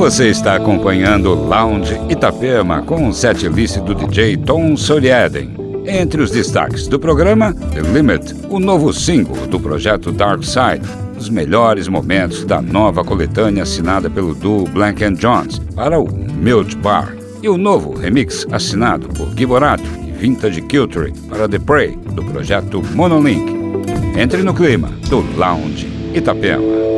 Você está acompanhando Lounge Itapema com o setlist do DJ Tom Solieden. Entre os destaques do programa, The Limit, o novo single do projeto Dark Side, os melhores momentos da nova coletânea assinada pelo duo Blank Jones para o Milch Bar e o novo remix assinado por Giborato e Vintage Culture para The Prey do projeto Monolink. Entre no clima do Lounge Itapema.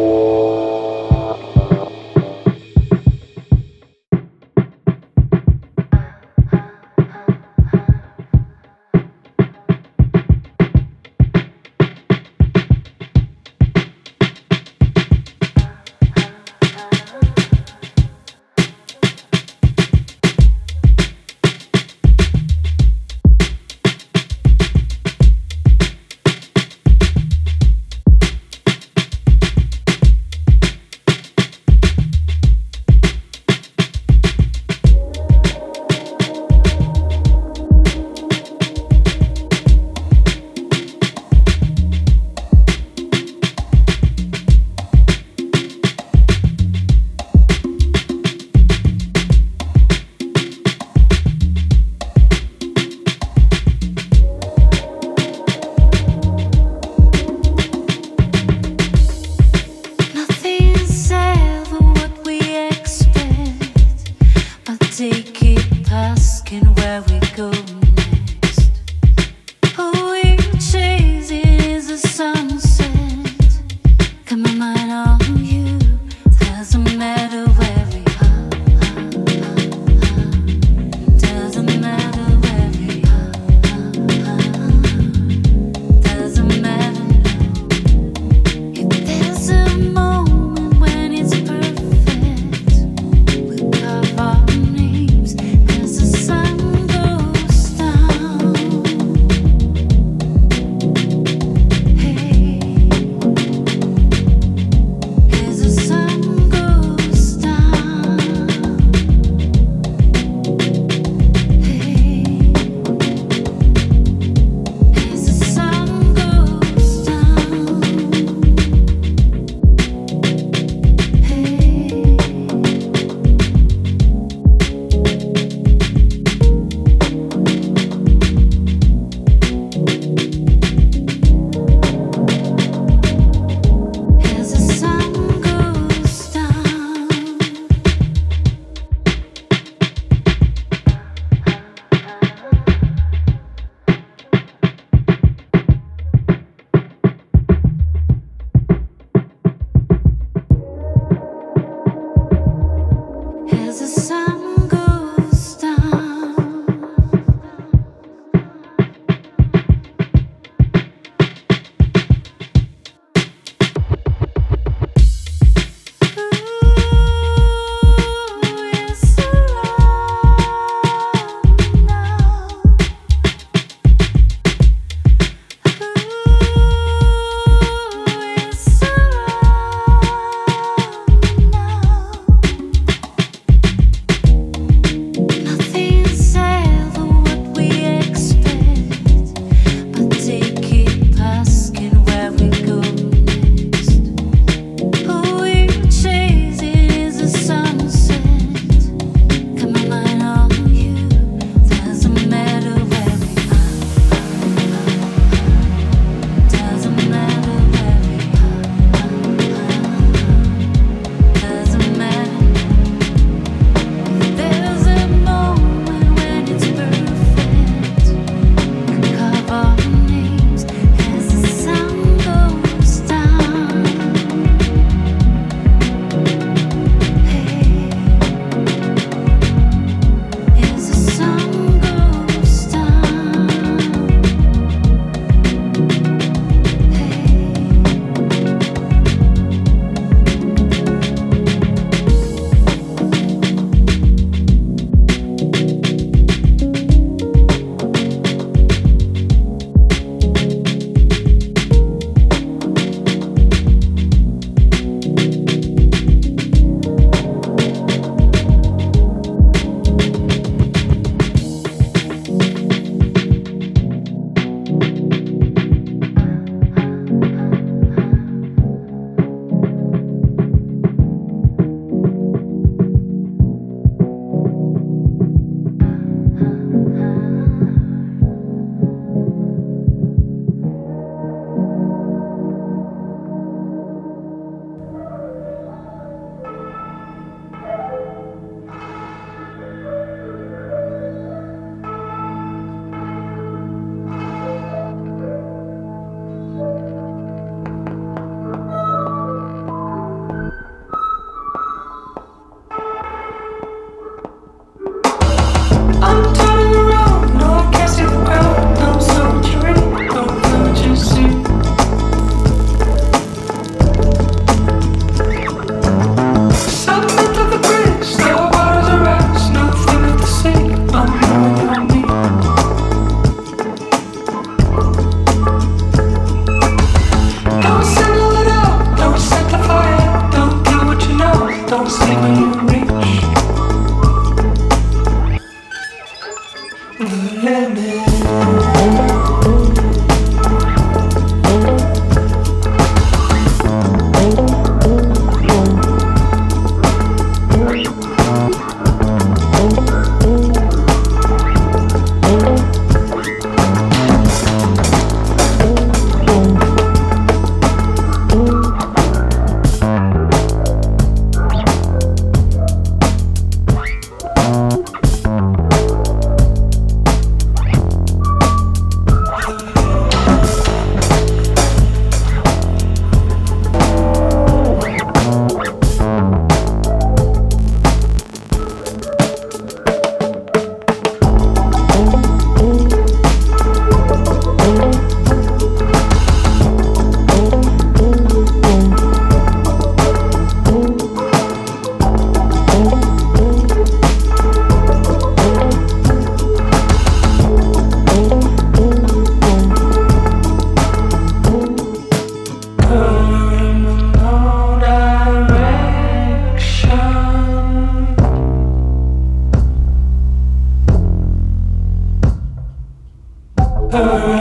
어.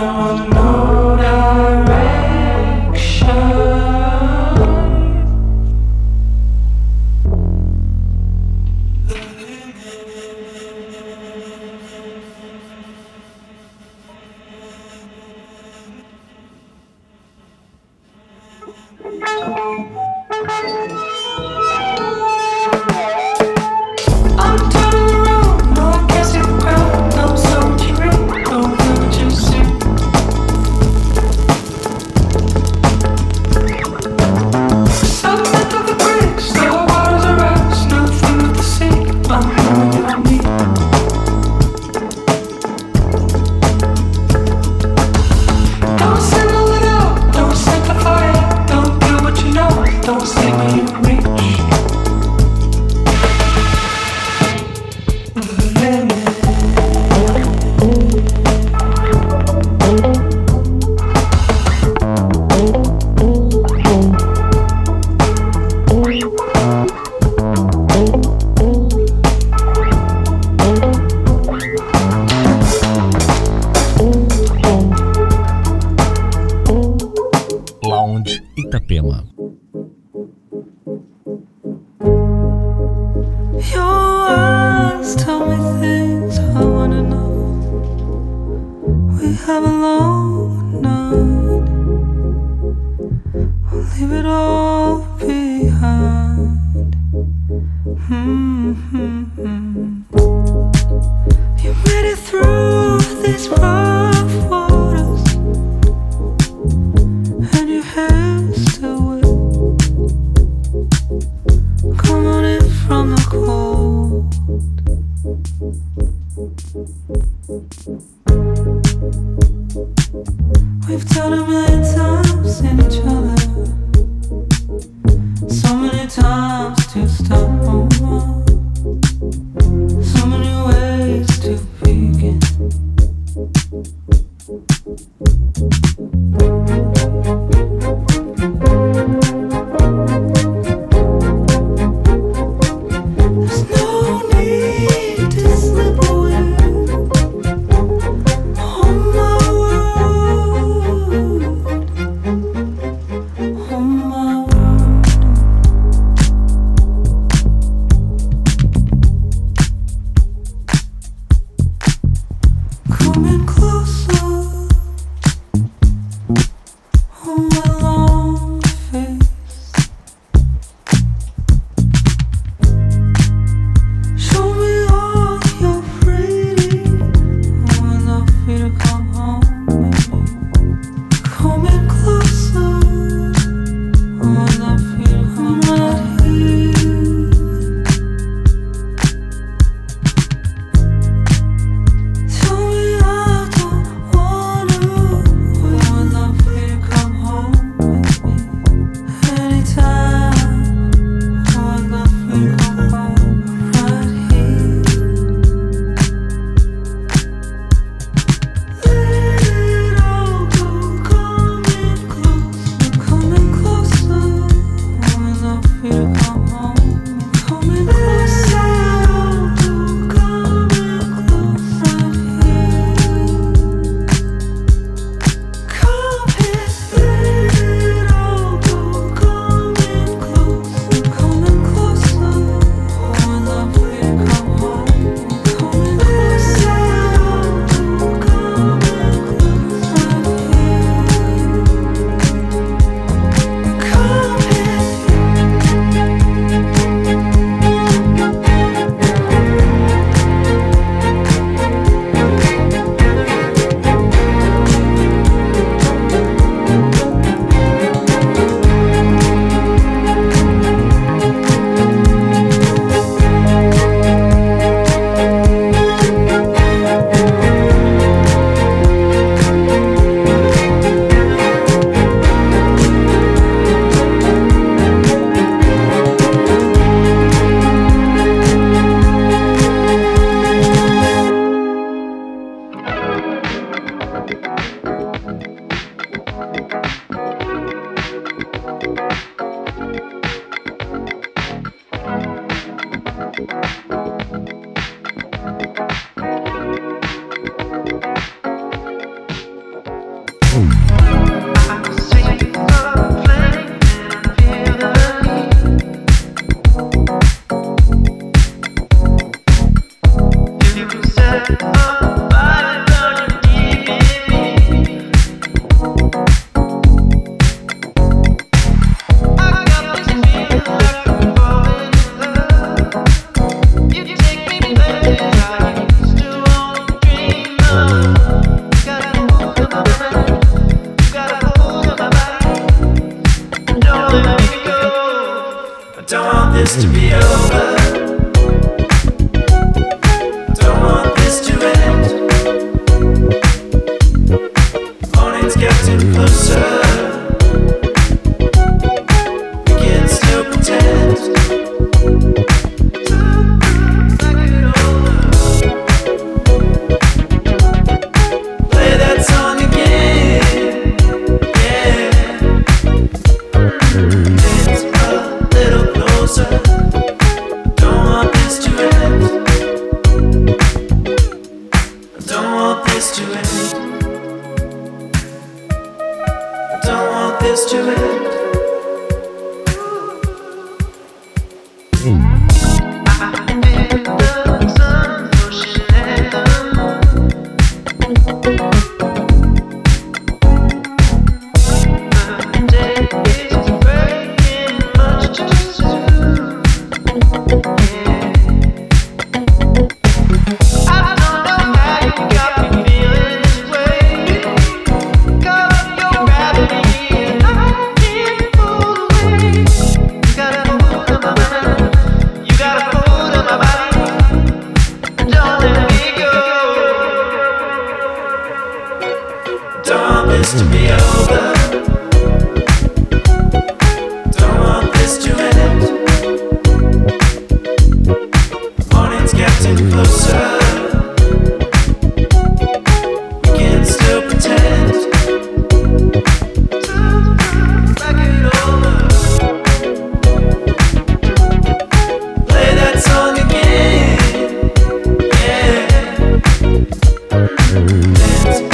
don't want this to be over. Everything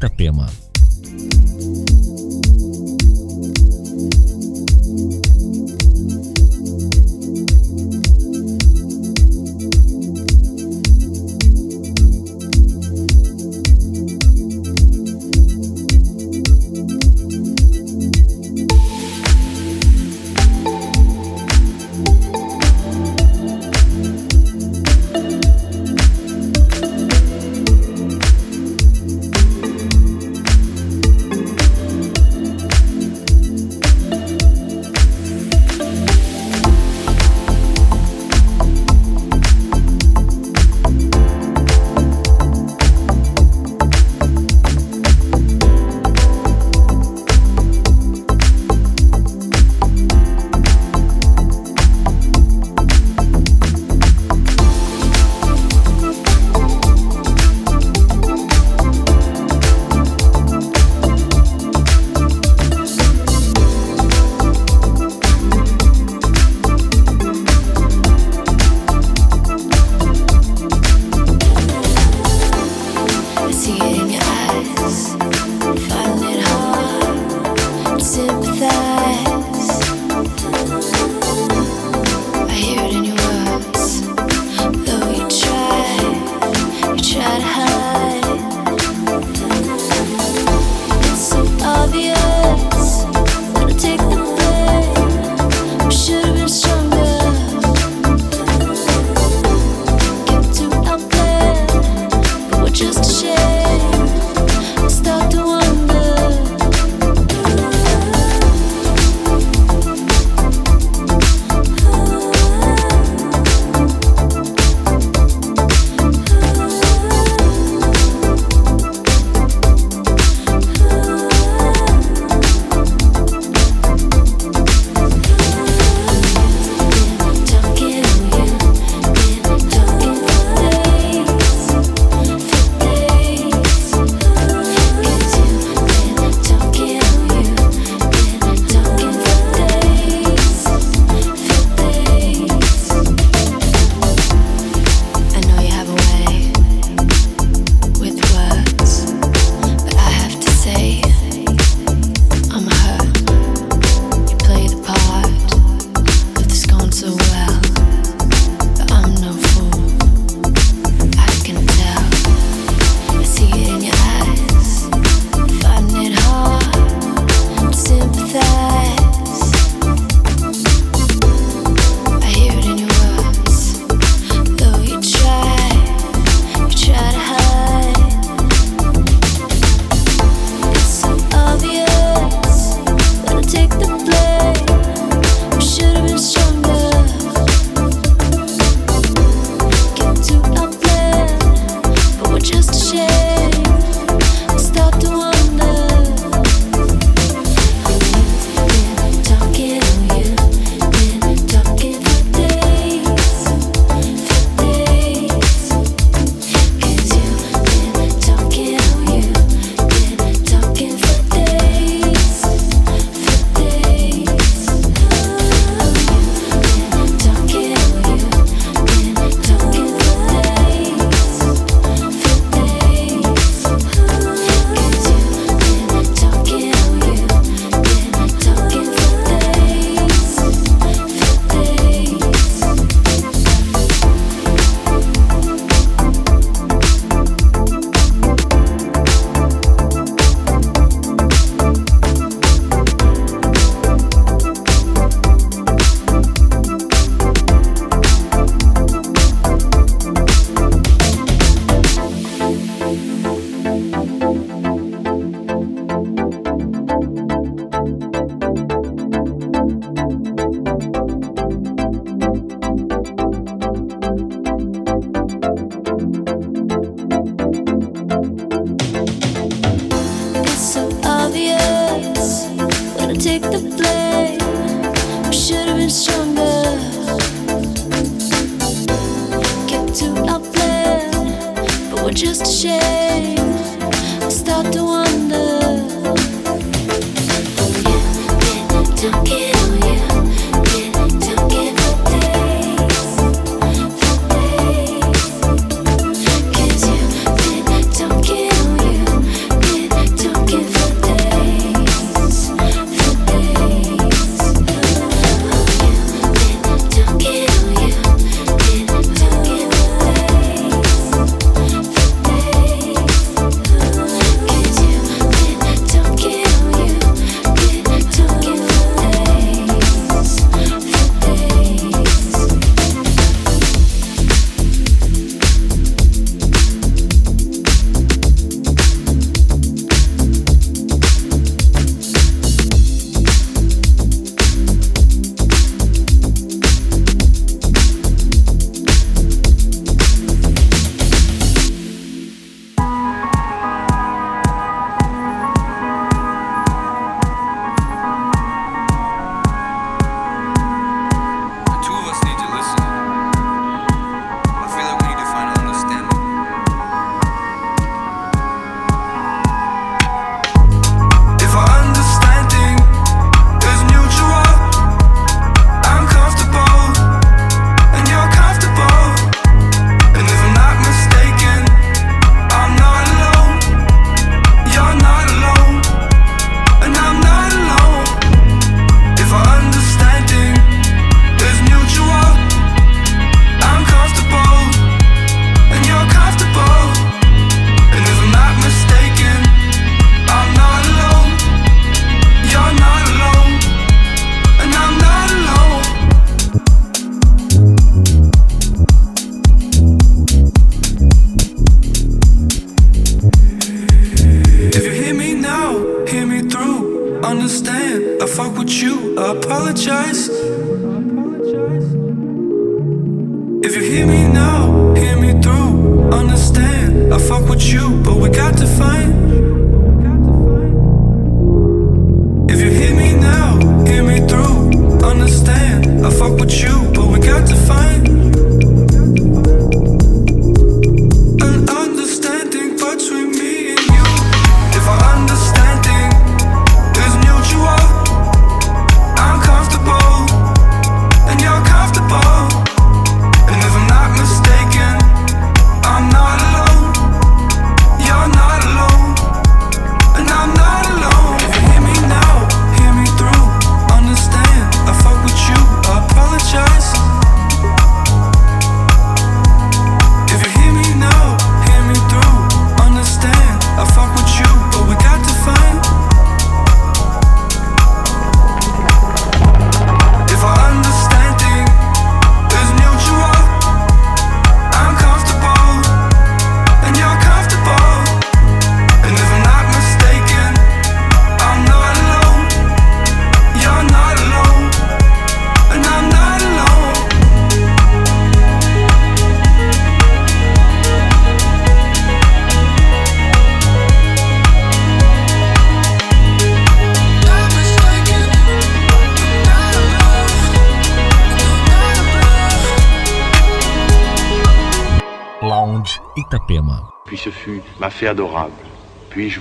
Itapema.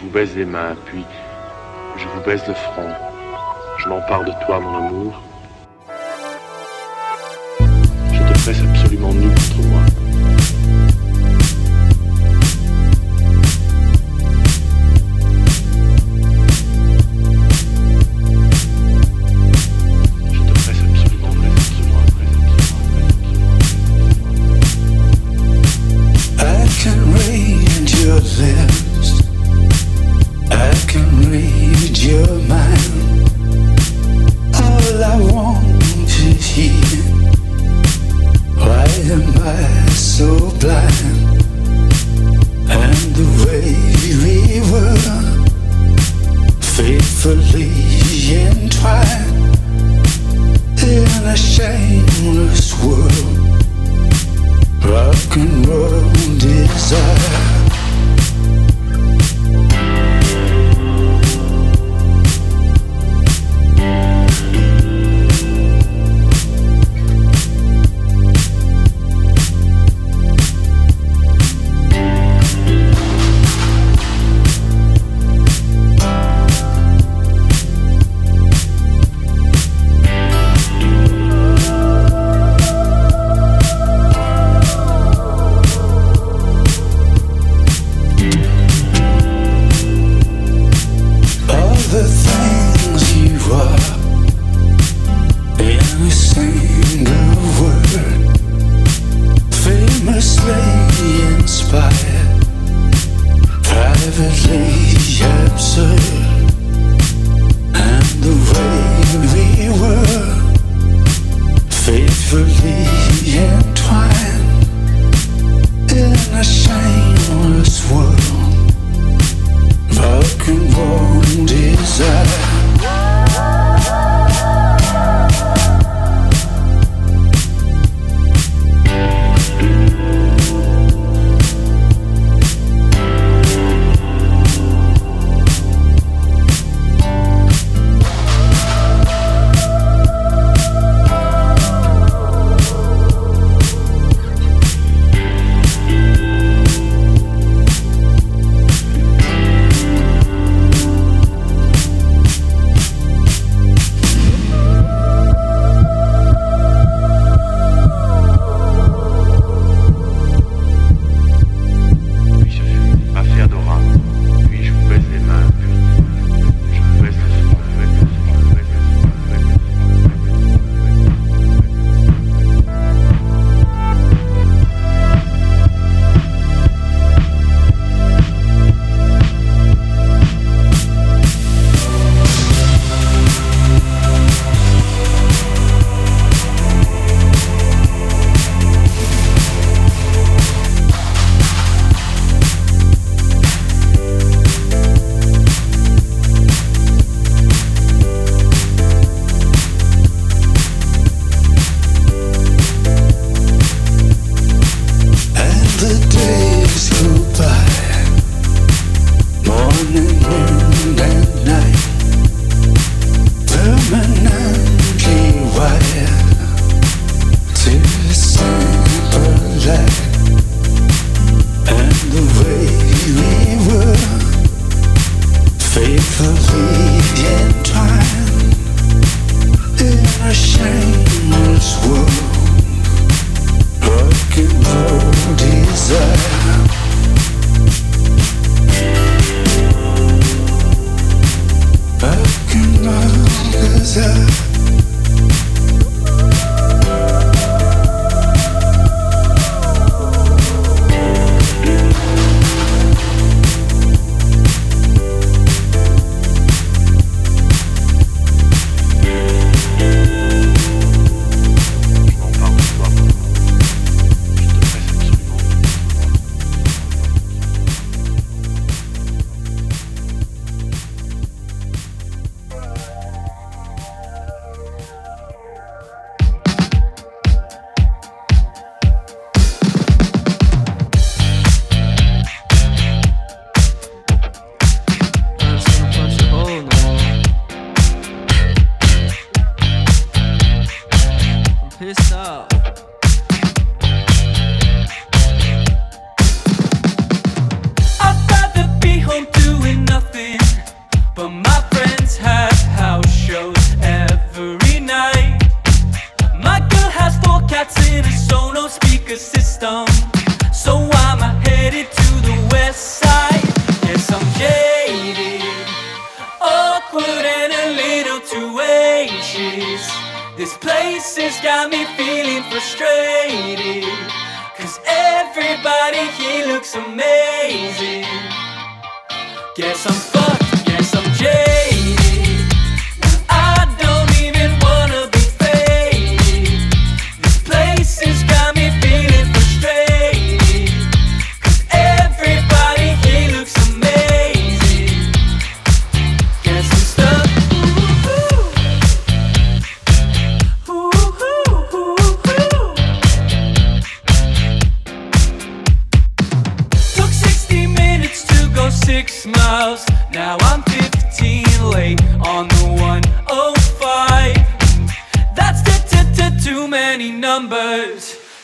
Vous baise les mains, puis je vous baise le front. Je m'empare de toi, mon amour. you.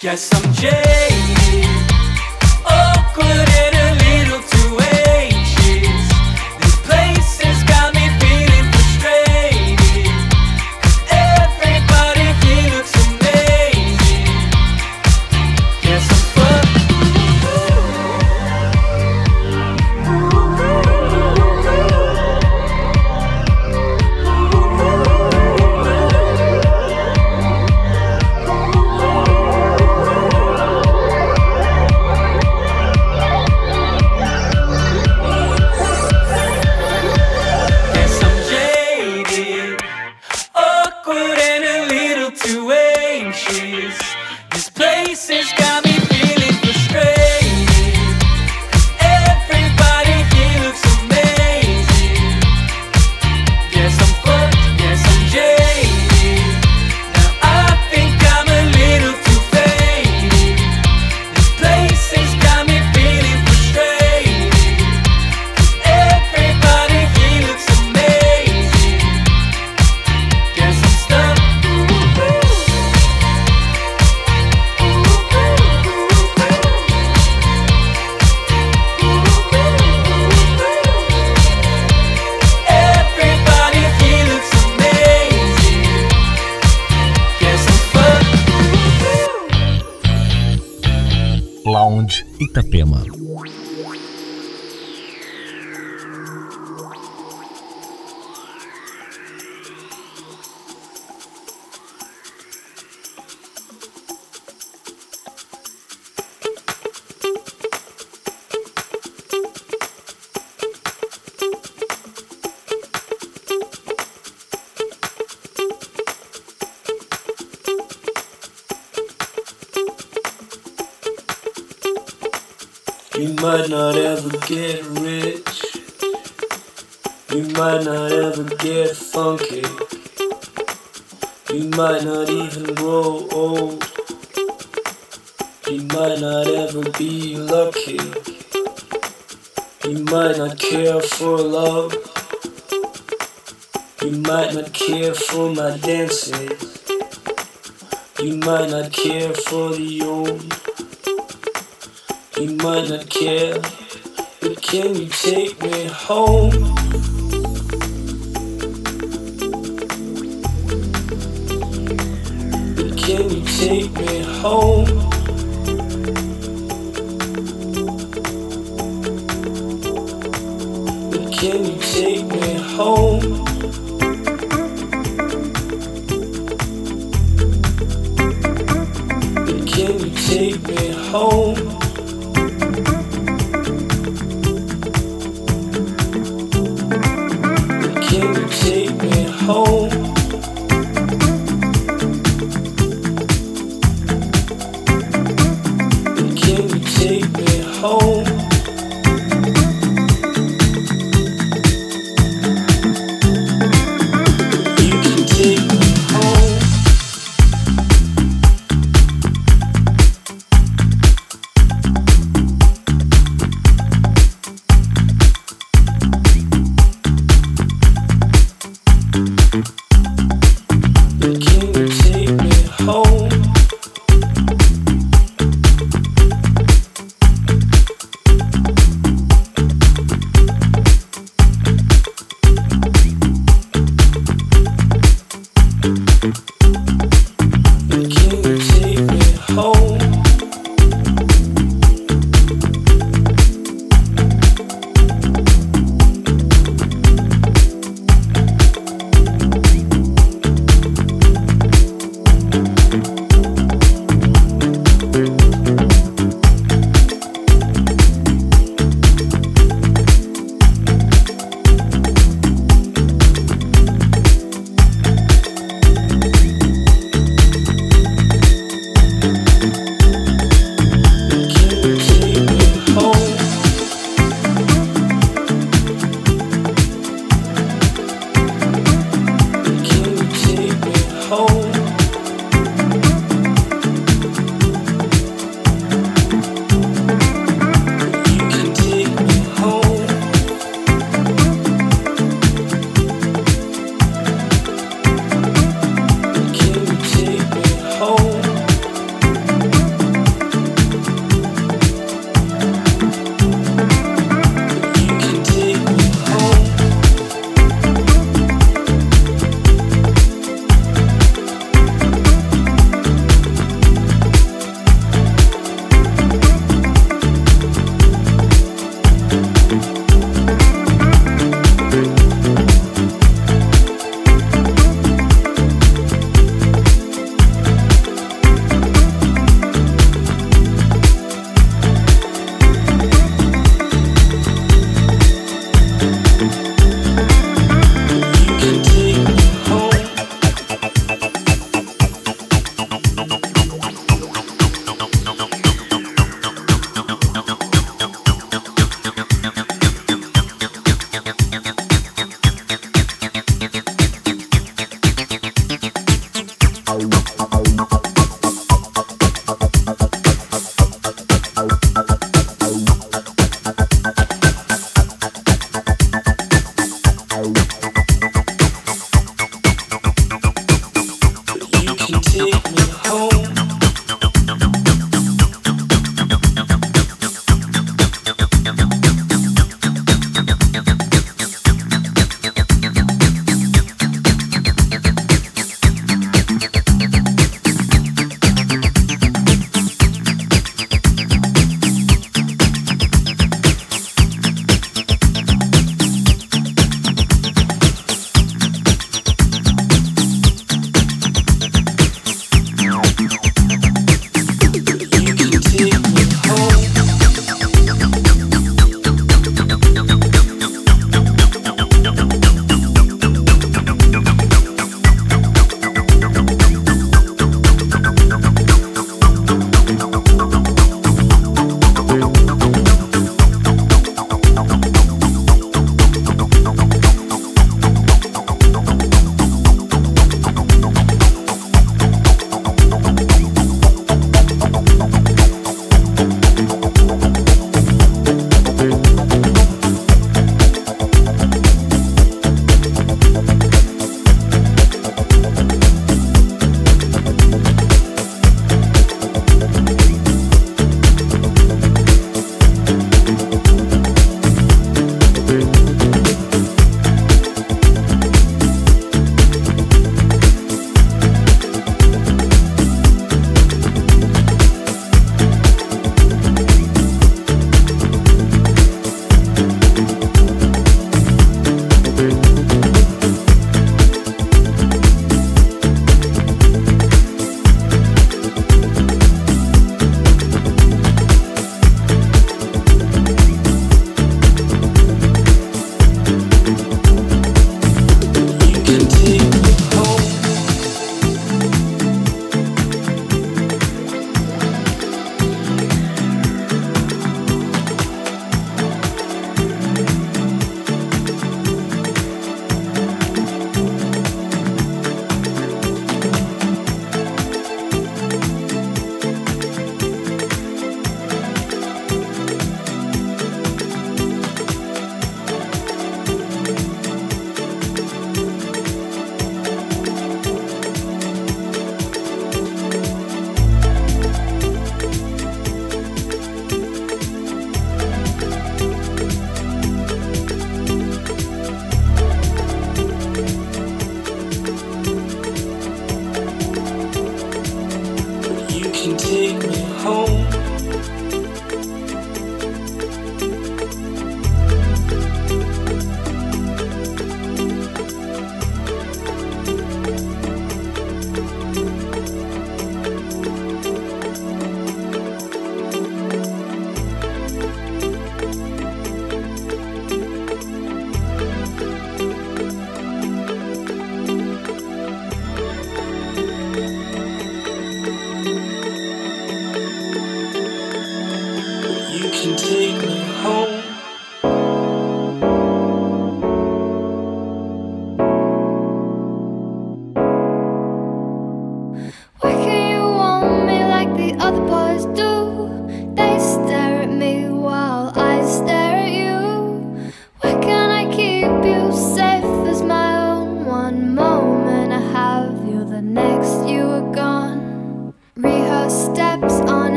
Guess I'm jaded, awkward You might not ever get rich. You might not ever get funky. You might not even grow old. You might not ever be lucky. You might not care for love. You might not care for my dances. You might not care for the old. You might not care, but can you take me home? But can you take me home?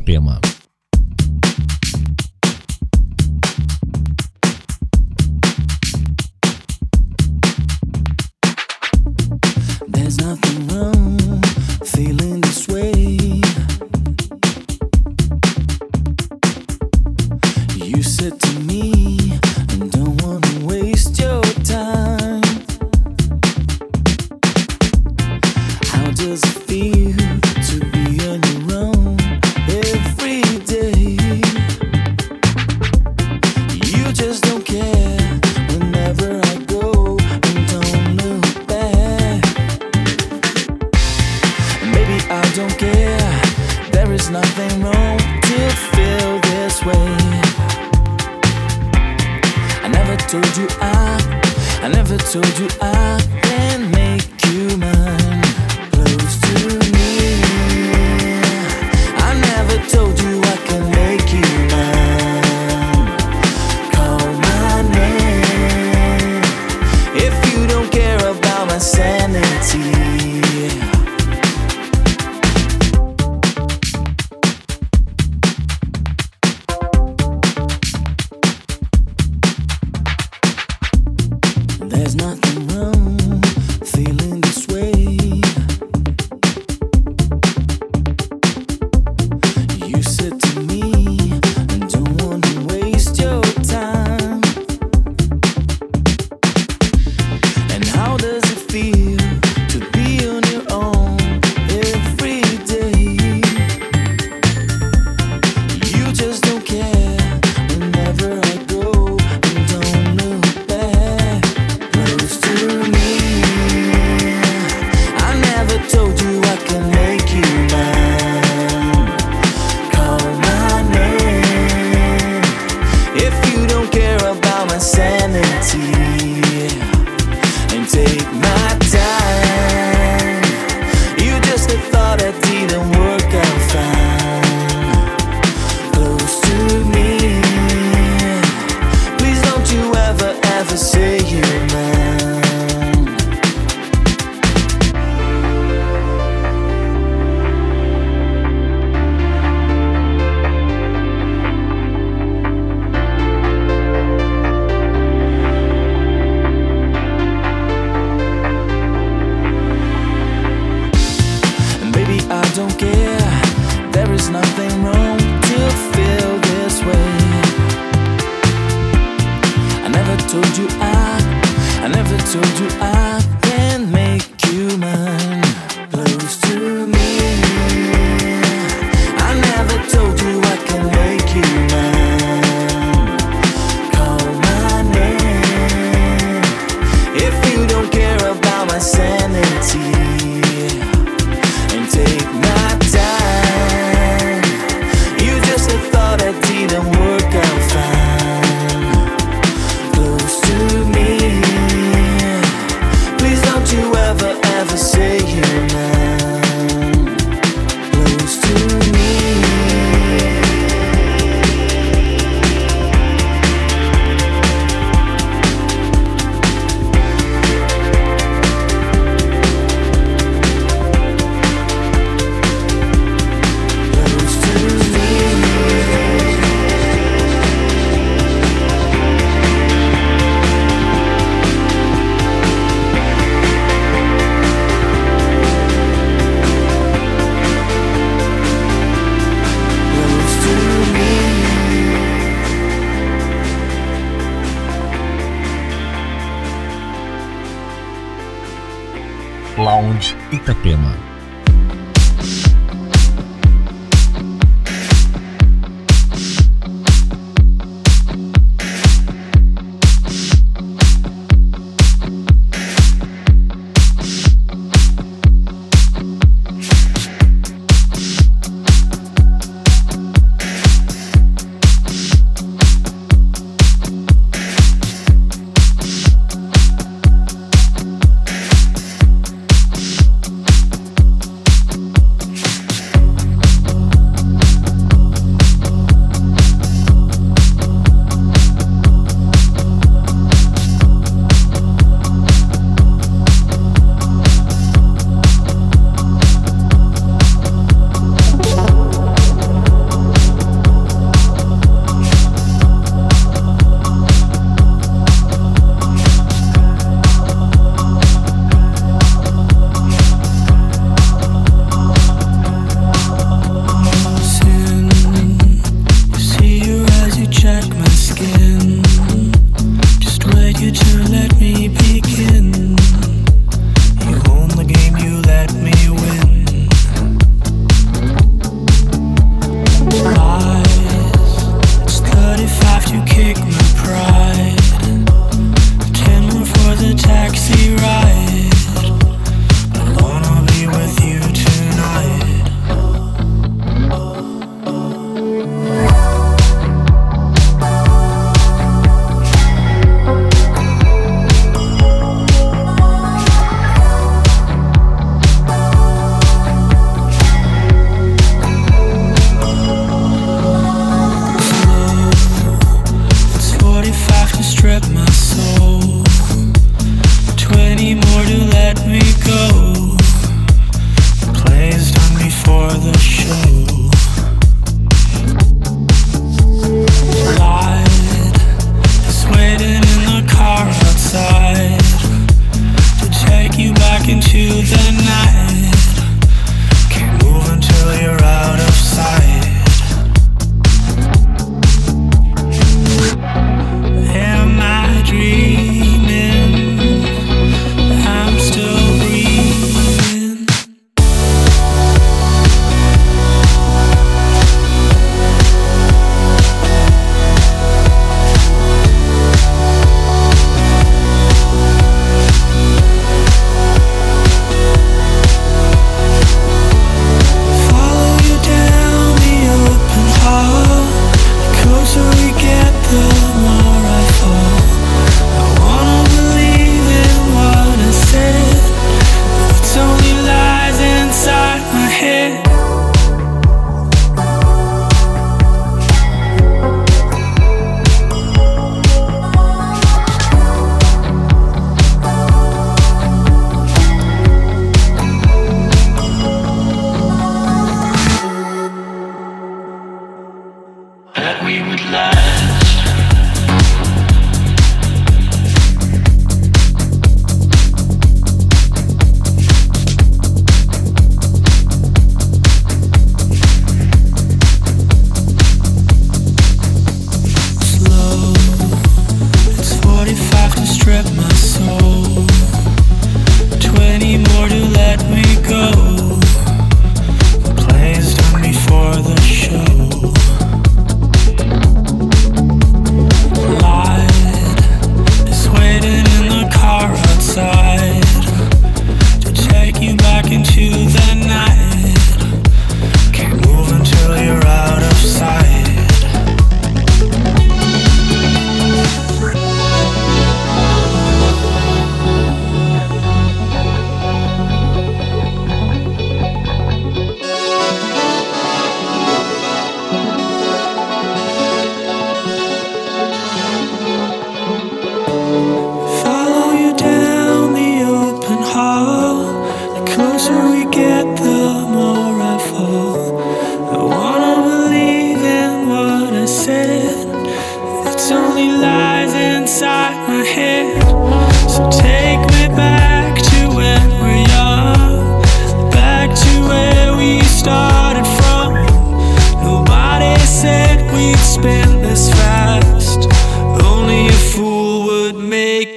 Itapema.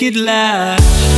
It last